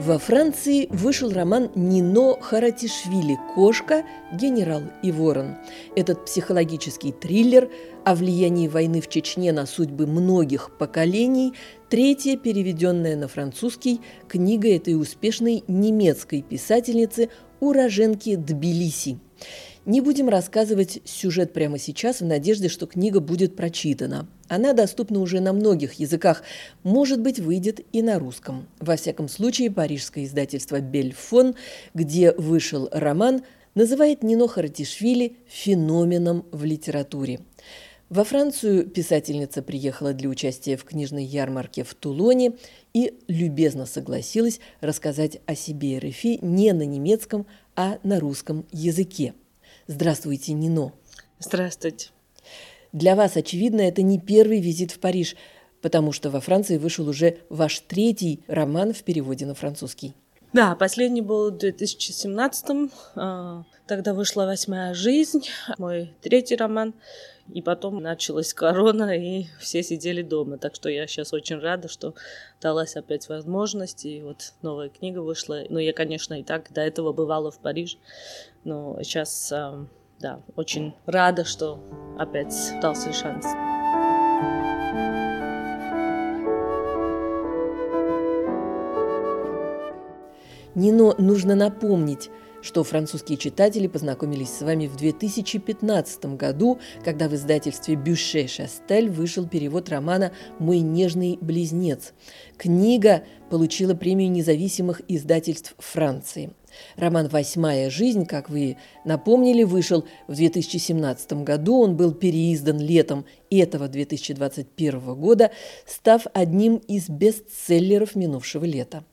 Во Франции вышел роман Нино Харатишвили «Кошка. Генерал и ворон». Этот психологический триллер о влиянии войны в Чечне на судьбы многих поколений – третья переведенная на французский книга этой успешной немецкой писательницы уроженки Тбилиси. Не будем рассказывать сюжет прямо сейчас в надежде, что книга будет прочитана. Она доступна уже на многих языках, может быть, выйдет и на русском. Во всяком случае, парижское издательство «Бельфон», где вышел роман, называет Нино Харатишвили феноменом в литературе. Во Францию писательница приехала для участия в книжной ярмарке в Тулоне и любезно согласилась рассказать о себе и РФИ не на немецком, а на русском языке. Здравствуйте, Нино. Здравствуйте. Для вас, очевидно, это не первый визит в Париж, потому что во Франции вышел уже ваш третий роман в переводе на французский. Да, последний был в 2017 а, Тогда вышла «Восьмая жизнь», мой третий роман. И потом началась корона, и все сидели дома. Так что я сейчас очень рада, что далась опять возможность. И вот новая книга вышла. Ну, я, конечно, и так до этого бывала в Париже. Но сейчас, а, да, очень рада, что опять дался шанс. Нино нужно напомнить, что французские читатели познакомились с вами в 2015 году, когда в издательстве «Бюше Шастель» вышел перевод романа «Мой нежный близнец». Книга получила премию независимых издательств Франции. Роман «Восьмая жизнь», как вы напомнили, вышел в 2017 году. Он был переиздан летом этого 2021 года, став одним из бестселлеров минувшего лета.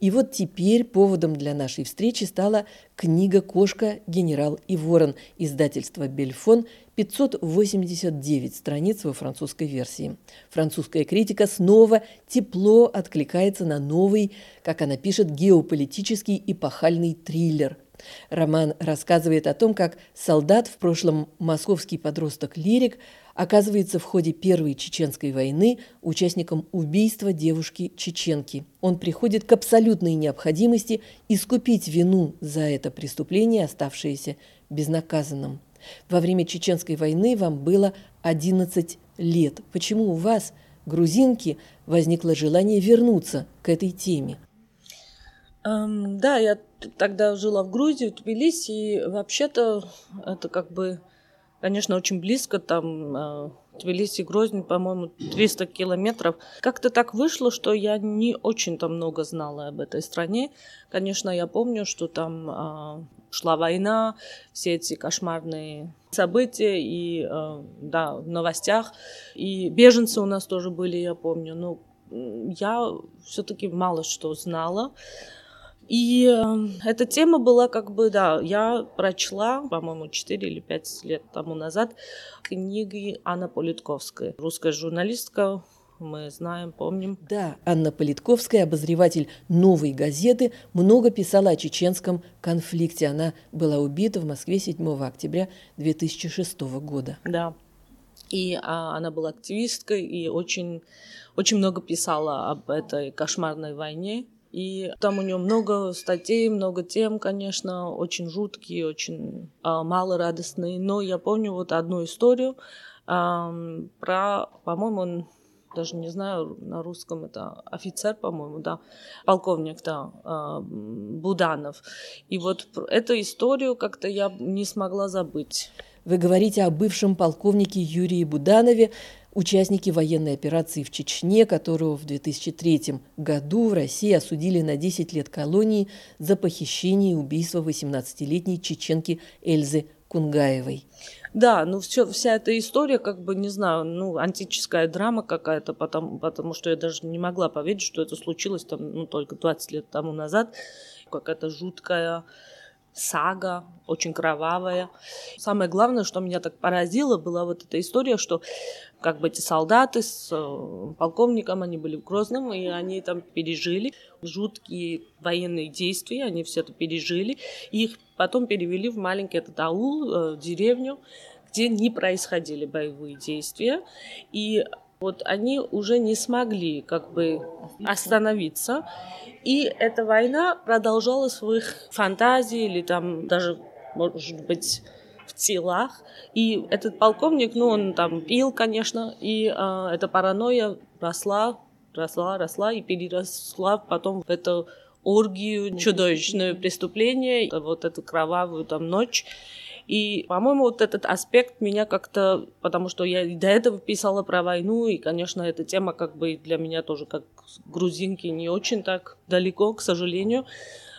И вот теперь поводом для нашей встречи стала книга «Кошка, генерал и ворон» издательства «Бельфон», 589 страниц во французской версии. Французская критика снова тепло откликается на новый, как она пишет, геополитический эпохальный триллер – Роман рассказывает о том, как солдат, в прошлом московский подросток-лирик, оказывается в ходе Первой Чеченской войны участником убийства девушки-чеченки. Он приходит к абсолютной необходимости искупить вину за это преступление, оставшееся безнаказанным. Во время Чеченской войны вам было 11 лет. Почему у вас, грузинки, возникло желание вернуться к этой теме? Эм, да, я тогда жила в Грузии, в Тбилиси, и вообще-то это как бы, конечно, очень близко, там э, Тбилиси, Грозный, по-моему, 300 километров. Как-то так вышло, что я не очень-то много знала об этой стране. Конечно, я помню, что там э, шла война, все эти кошмарные события и, э, да, в новостях. И беженцы у нас тоже были, я помню. Но я все-таки мало что знала. И эм, эта тема была как бы, да, я прочла, по-моему, 4 или 5 лет тому назад книги Анна Политковской, русская журналистка, мы знаем, помним. Да, Анна Политковская, обозреватель «Новой газеты», много писала о чеченском конфликте. Она была убита в Москве 7 октября 2006 года. Да. И а, она была активисткой и очень, очень много писала об этой кошмарной войне и там у нее много статей, много тем, конечно, очень жуткие, очень э, мало радостные. Но я помню вот одну историю э, про, по-моему, даже не знаю, на русском это офицер, по-моему, да, полковник, да, Буданов. И вот эту историю как-то я не смогла забыть. Вы говорите о бывшем полковнике Юрии Буданове, участники военной операции в Чечне, которую в 2003 году в России осудили на 10 лет колонии за похищение и убийство 18-летней чеченки Эльзы Кунгаевой. Да, ну все, вся эта история, как бы, не знаю, ну, антическая драма какая-то, потому, потому что я даже не могла поверить, что это случилось там, ну, только 20 лет тому назад. Какая-то жуткая сага, очень кровавая. Самое главное, что меня так поразило, была вот эта история, что как бы эти солдаты с э, полковником, они были в Грозном, и они там пережили жуткие военные действия, они все это пережили. И их потом перевели в маленький этот аул, э, деревню, где не происходили боевые действия. И Вот они уже не смогли как бы остановиться. И эта война продолжалась в их фантазии или там даже, может быть, в телах. И этот полковник, ну, он там пил, конечно, и э, эта паранойя росла, росла, росла и переросла потом в эту оргию, чудовищное преступление, вот эту кровавую там ночь. И, по-моему, вот этот аспект меня как-то, потому что я и до этого писала про войну, и, конечно, эта тема как бы для меня тоже как грузинки не очень так далеко, к сожалению.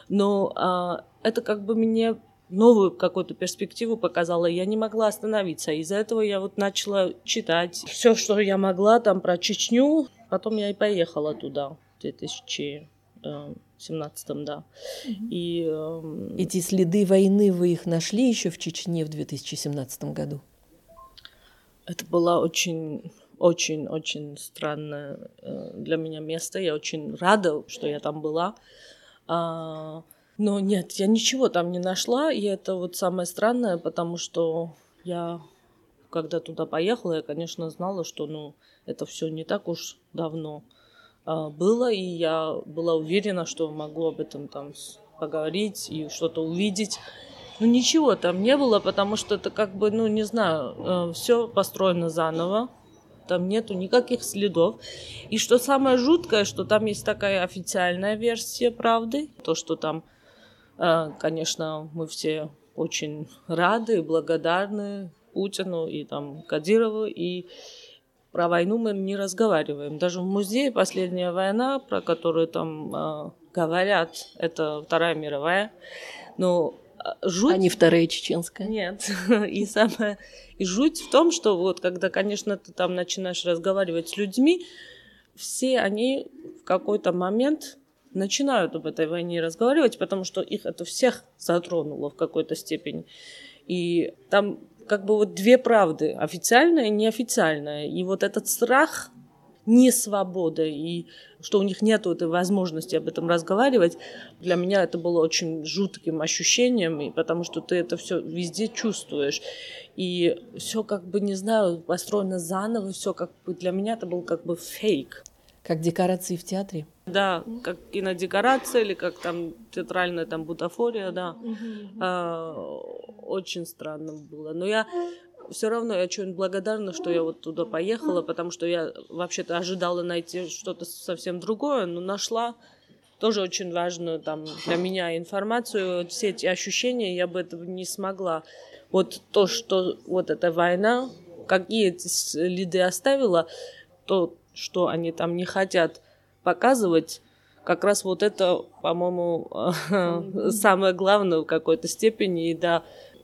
Но а, это как бы мне новую какую-то перспективу показала, я не могла остановиться. Из-за этого я вот начала читать все, что я могла там про Чечню. Потом я и поехала туда в 2000 17-м, да. И, э, Эти следы войны вы их нашли еще в Чечне в 2017 году? Это было очень очень, очень странное э, для меня место. Я очень рада, что я там была. А, но нет, я ничего там не нашла, и это вот самое странное, потому что я, когда туда поехала, я, конечно, знала, что, ну, это все не так уж давно. Было, и я была уверена, что могу об этом там поговорить и что-то увидеть. Но ничего там не было, потому что это как бы, ну, не знаю, э, все построено заново. Там нету никаких следов. И что самое жуткое, что там есть такая официальная версия правды. То, что там, э, конечно, мы все очень рады благодарны Путину и там Кадирову. И про войну мы не разговариваем. Даже в музее «Последняя война», про которую там э, говорят, это Вторая мировая. Но а, жуть... А не Вторая чеченская? Нет. и самое... И жуть в том, что вот когда, конечно, ты там начинаешь разговаривать с людьми, все они в какой-то момент начинают об этой войне разговаривать, потому что их это всех затронуло в какой-то степени. И там как бы вот две правды, официальная и неофициальная. И вот этот страх не свобода и что у них нет этой возможности об этом разговаривать, для меня это было очень жутким ощущением, и потому что ты это все везде чувствуешь. И все как бы, не знаю, построено заново, все как бы для меня это был как бы фейк. Как декорации в театре? Да, как кинодекорация или как там театральная там бутафория, да. А, очень странно было. Но я все равно я очень благодарна, что я вот туда поехала, потому что я вообще-то ожидала найти что-то совсем другое, но нашла тоже очень важную там для меня информацию, все эти ощущения, я бы этого не смогла. Вот то, что вот эта война, какие эти следы оставила, то что они там не хотят показывать, как раз вот это, по-моему, самое главное в какой-то степени. И да,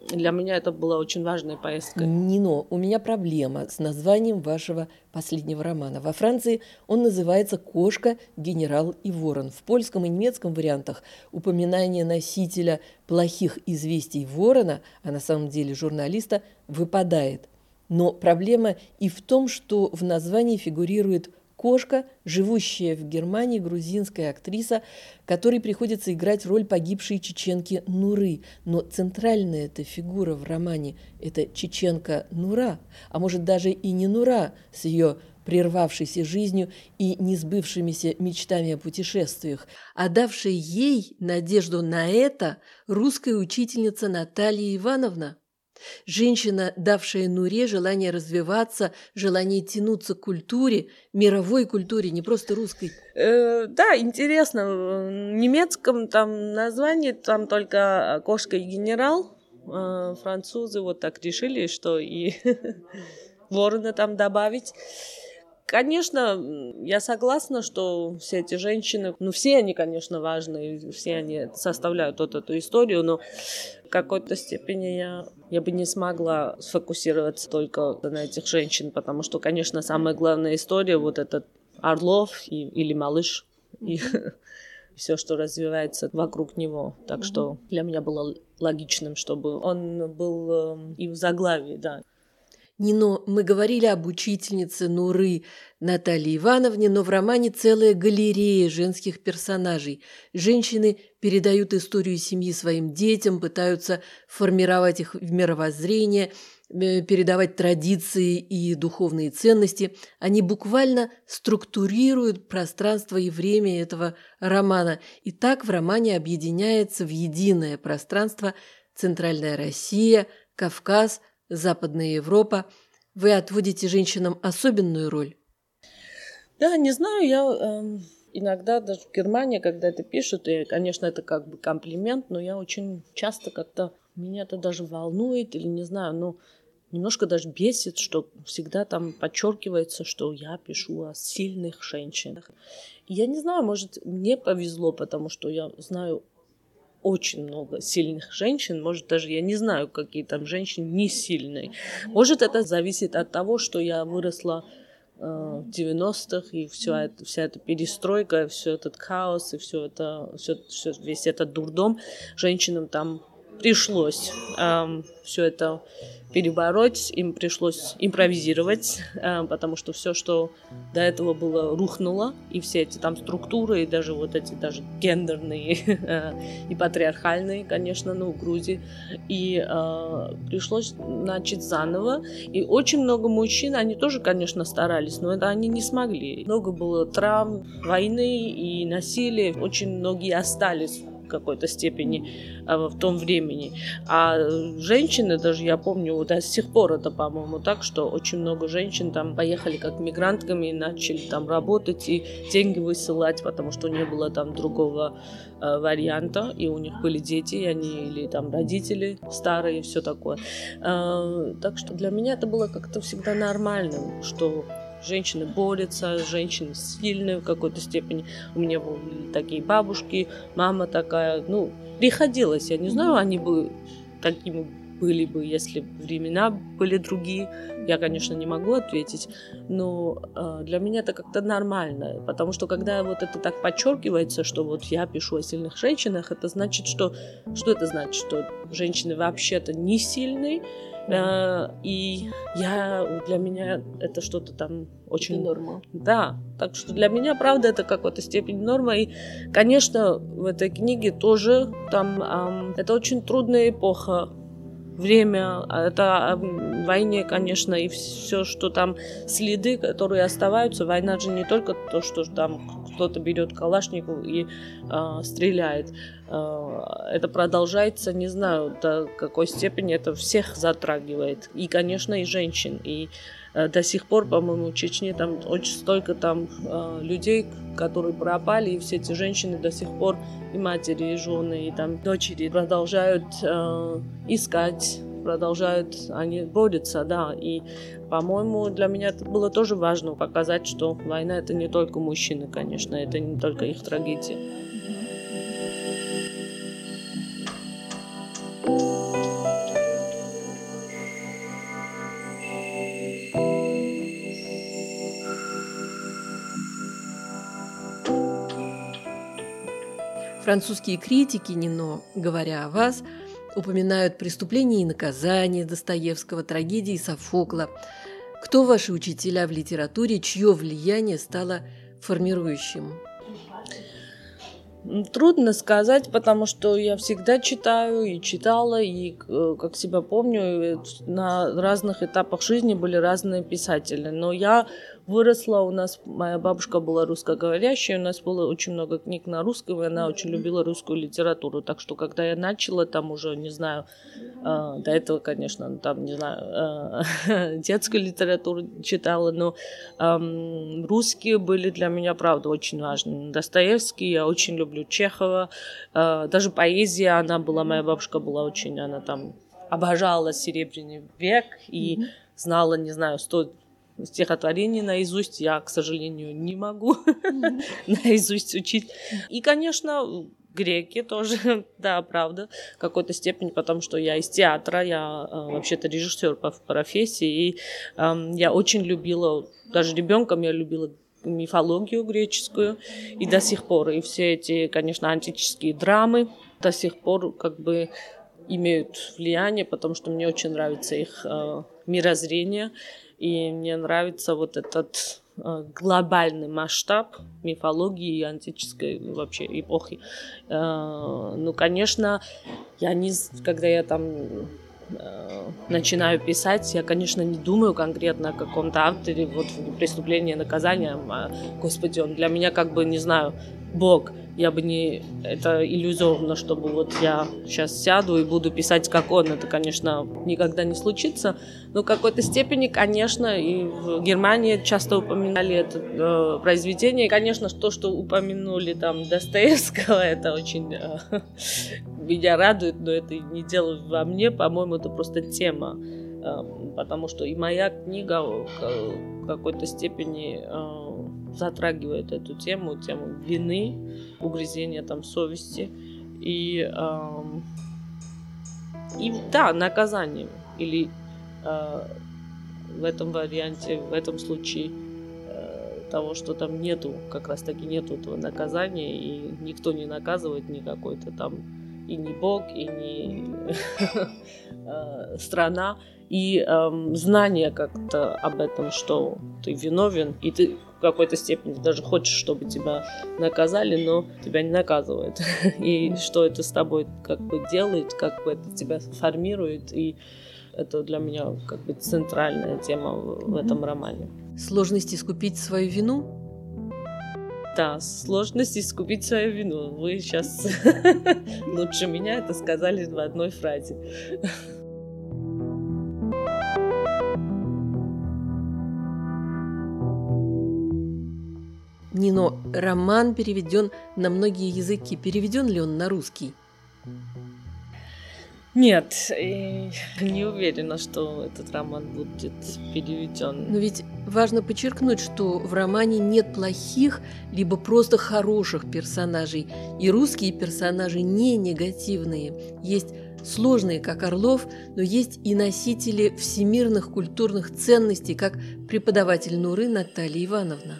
для меня это была очень важная поездка. Нино, у меня проблема с названием вашего последнего романа. Во Франции он называется «Кошка, генерал и ворон». В польском и немецком вариантах упоминание носителя плохих известий ворона, а на самом деле журналиста, выпадает – но проблема и в том, что в названии фигурирует кошка, живущая в Германии грузинская актриса, которой приходится играть роль погибшей чеченки Нуры. Но центральная эта фигура в романе – это чеченка Нура, а может даже и не Нура с ее прервавшейся жизнью и несбывшимися мечтами о путешествиях, а давшая ей надежду на это русская учительница Наталья Ивановна. Женщина, давшая Нуре желание развиваться, желание тянуться к культуре, мировой культуре, не просто русской. Э, да, интересно. В немецком там название там только «Кошка и генерал». Э, французы вот так решили, что и ворона там добавить. Конечно, я согласна, что все эти женщины, ну все они, конечно, важны, все они составляют вот эту историю, но в какой-то степени я, я бы не смогла сфокусироваться только на этих женщин, потому что, конечно, самая главная история вот этот Орлов и, или Малыш и все, что развивается вокруг него. Так что для меня было логичным, чтобы он был э, и в заглавии, да. Нино, мы говорили об учительнице Нуры Наталье Ивановне, но в романе целая галерея женских персонажей. Женщины передают историю семьи своим детям, пытаются формировать их в мировоззрение, э, передавать традиции и духовные ценности. Они буквально структурируют пространство и время этого романа. И так в романе объединяется в единое пространство Центральная Россия, Кавказ, Западная Европа. Вы отводите женщинам особенную роль? Да, не знаю, я э, иногда даже в Германии, когда это пишут, и, конечно, это как бы комплимент, но я очень часто как-то меня это даже волнует или не знаю, ну немножко даже бесит, что всегда там подчеркивается, что я пишу о сильных женщинах. я не знаю, может, мне повезло, потому что я знаю очень много сильных женщин. Может, даже я не знаю, какие там женщины не сильные. Может, это зависит от того, что я выросла э, в 90-х, и все это, вся эта перестройка, все этот хаос, и все это, все, все, весь этот дурдом женщинам там пришлось э, все это перебороть, им пришлось импровизировать, э, потому что все, что до этого было, рухнуло, и все эти там структуры, и даже вот эти даже гендерные э, и патриархальные, конечно, ну, Грузии, и э, пришлось начать заново, и очень много мужчин, они тоже, конечно, старались, но это они не смогли. Много было травм, войны и насилия, очень многие остались в какой-то степени а, в том времени. А женщины, даже я помню, вот до сих пор это, по-моему, так, что очень много женщин там поехали как мигрантками и начали там работать и деньги высылать, потому что не было там другого э, варианта, и у них были дети, и они или там родители старые, все такое. Э, так что для меня это было как-то всегда нормальным, что женщины борются, женщины сильные в какой-то степени. У меня были такие бабушки, мама такая, ну, приходилось, я не знаю, они бы такими были бы, если времена были другие. Я, конечно, не могу ответить, но э, для меня это как-то нормально, потому что когда вот это так подчеркивается, что вот я пишу о сильных женщинах, это значит, что что это значит, что женщины вообще-то не сильные, Э, и я, для меня это что-то там очень... Это норма. Да, так что для меня, правда, это какой-то степень норма. И, конечно, в этой книге тоже там... Эм, это очень трудная эпоха время, это о войне, конечно, и все, что там следы, которые оставаются. Война же не только то, что там кто-то берет калашников и э, стреляет. Э, это продолжается, не знаю, до какой степени это всех затрагивает. И, конечно, и женщин. И э, до сих пор, по-моему, в Чечне там очень столько там э, людей, которые пропали, и все эти женщины до сих пор, и матери, и жены, и там дочери продолжают э, искать продолжают, они борются, да, и, по-моему, для меня это было тоже важно показать, что война это не только мужчины, конечно, это не только их трагедия. Французские критики, Нино, говоря о вас, упоминают преступления и наказания Достоевского, трагедии Софокла. Кто ваши учителя в литературе, чье влияние стало формирующим? Трудно сказать, потому что я всегда читаю и читала, и, э, как себя помню, э, на разных этапах жизни были разные писатели. Но я выросла, у нас моя бабушка была русскоговорящая, у нас было очень много книг на русском, и она очень любила русскую литературу. Так что, когда я начала, там уже, не знаю, э, до этого, конечно, там, не знаю, э, детскую литературу читала, но э, русские были для меня, правда, очень важны. Достоевский, я очень люблю Чехова, э, даже поэзия, она была, моя бабушка была очень, она там обожала Серебряный век и знала, не знаю, сто стихотворение наизусть. Я, к сожалению, не могу наизусть учить. И, конечно, греки тоже, да, правда, в какой-то степени, потому что я из театра, я э, вообще-то режиссер по профессии, и э, я очень любила, даже ребенком я любила мифологию греческую, и до сих пор, и все эти, конечно, антические драмы до сих пор как бы имеют влияние, потому что мне очень нравится их э, мирозрение, и мне нравится вот этот э, глобальный масштаб мифологии и антической вообще эпохи. Э, ну, конечно, я не, когда я там э, начинаю писать, я, конечно, не думаю конкретно о каком-то авторе, вот преступление, наказание, а, господи, он для меня как бы, не знаю, Бог. Я бы не... Это иллюзорно, чтобы вот я сейчас сяду и буду писать, как он. Это, конечно, никогда не случится. Но в какой-то степени, конечно, и в Германии часто упоминали это э, произведение. конечно, то, что упомянули там Достоевского, это очень э, меня радует, но это не дело во мне. По-моему, это просто тема. Э, потому что и моя книга в какой-то степени... Э, затрагивает эту тему, тему вины, угрызения там совести и, эм, и да, наказанием или э, в этом варианте, в этом случае э, того, что там нету, как раз таки нету этого наказания, и никто не наказывает ни какой-то там и не Бог, и не э, страна, и знание как-то об этом, что ты виновен, и ты в какой-то степени даже хочешь, чтобы тебя наказали, но тебя не наказывают. И что это с тобой как бы делает, как бы это тебя формирует, и это для меня как бы центральная тема в, в этом романе. Сложность искупить свою вину? Да, сложность искупить свою вину. Вы сейчас лучше меня это сказали в одной фразе. Нино, роман переведен на многие языки. Переведен ли он на русский? Нет, не уверена, что этот роман будет переведен. Но ведь важно подчеркнуть, что в романе нет плохих, либо просто хороших персонажей. И русские персонажи не негативные. Есть сложные, как Орлов, но есть и носители всемирных культурных ценностей, как преподаватель Нуры Наталья Ивановна.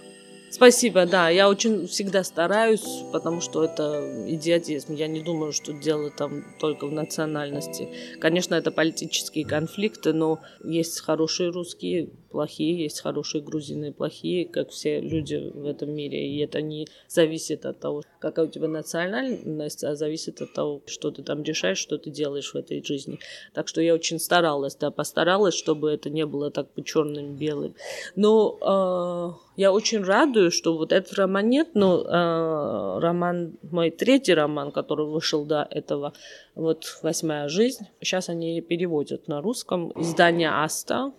Спасибо, да. Я очень всегда стараюсь, потому что это идиотизм. Я не думаю, что дело там только в национальности. Конечно, это политические конфликты, но есть хорошие русские, плохие, есть хорошие грузины, плохие, как все люди в этом мире. И это не зависит от того, какая у тебя национальность, а зависит от того, что ты там решаешь, что ты делаешь в этой жизни. Так что я очень старалась, да, постаралась, чтобы это не было так по черным-белым. Но э, я очень радуюсь, что вот этот роман нет, но э, роман, мой третий роман, который вышел до этого, вот «Восьмая жизнь», сейчас они переводят на русском. Издание «Аста»,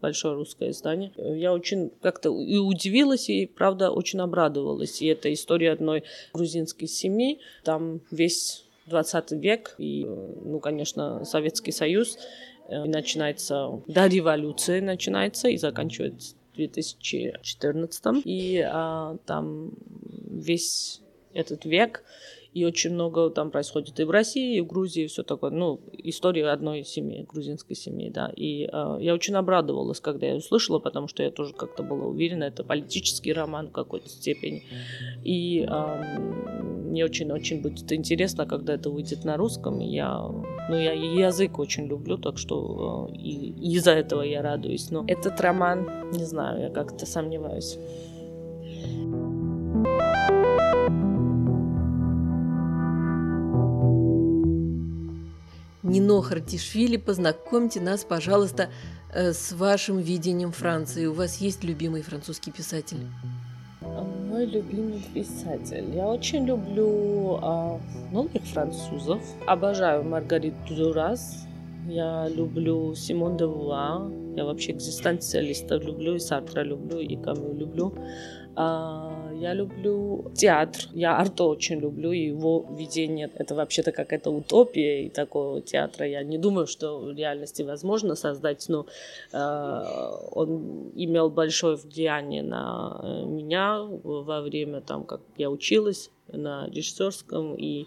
большое русское издание. Я очень как-то и удивилась, и, правда, очень обрадовалась. И это история одной грузинской семьи. Там весь 20 век, и, ну, конечно, Советский Союз. И э, начинается, до революции начинается и заканчивается в 2014. И а, там весь этот век и очень много там происходит и в России, и в Грузии, и все такое. Ну, история одной семьи, грузинской семьи, да. И э, я очень обрадовалась, когда я услышала, потому что я тоже как-то была уверена, это политический роман в какой-то степени. И э, мне очень-очень будет интересно, когда это выйдет на русском. Я, ну, я язык очень люблю, так что э, и, из-за этого я радуюсь. Но этот роман, не знаю, я как-то сомневаюсь. Нино Хартишвили, познакомьте нас, пожалуйста, э, с вашим видением Франции. У вас есть любимый французский писатель? Мой любимый писатель. Я очень люблю а, многих французов. Обожаю Маргариту Дурас. Я люблю Симон де Вуа. Я вообще экзистенциалистов люблю, и Сартра люблю, и Камю люблю. А, я люблю театр. Я Арто очень люблю, и его видение — это вообще-то какая-то утопия, и такого театра я не думаю, что в реальности возможно создать, но э, он имел большое влияние на э, меня во время, там, как я училась на режиссерском, и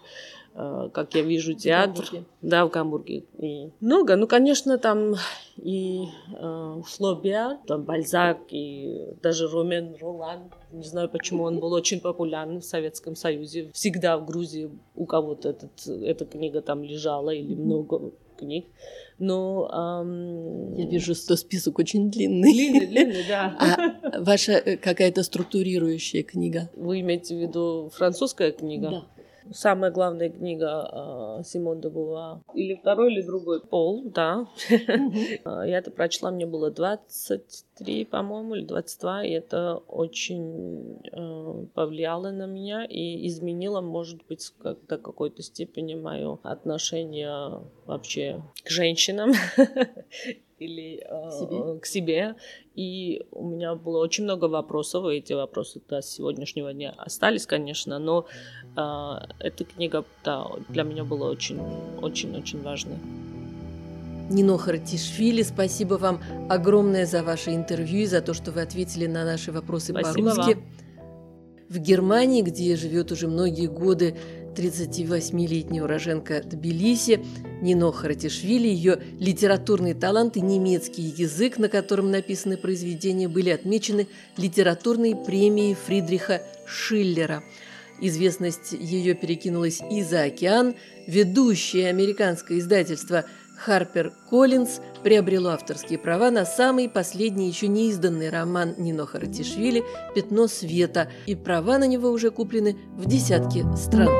как я вижу театр. В да, в Гамбурге. И много. Ну, конечно, там и э, Флобер, там Бальзак, и даже Ромен Ролан. Не знаю, почему он был очень популярен в Советском Союзе. Всегда в Грузии у кого-то этот, эта книга там лежала или много книг. Но эм... я вижу, что список очень длинный. Длинный, длинный, да. А ваша э, какая-то структурирующая книга? Вы имеете в виду французская книга? Да. Самая главная книга э, Симон де Бува. Или второй, или другой. Пол, да. Я это прочла, мне было 23, по-моему, или 22, и это очень э, повлияло на меня и изменило, может быть, как до какой-то степени мое отношение вообще к женщинам или э, себе. к себе. И у меня было очень много вопросов, и эти вопросы до сегодняшнего дня остались, конечно, но э, эта книга да, для меня была очень-очень-очень важной. Нино Харатишвили, спасибо вам огромное за ваше интервью и за то, что вы ответили на наши вопросы по-русски. В Германии, где живет уже многие годы 38-летняя уроженка Тбилиси Нино Харатишвили, ее литературный талант и немецкий язык, на котором написаны произведения, были отмечены литературной премией Фридриха Шиллера. Известность ее перекинулась и за океан. Ведущее американское издательство Харпер Коллинз приобрело авторские права на самый последний еще не изданный роман Нино Харатишвили «Пятно света», и права на него уже куплены в десятки стран.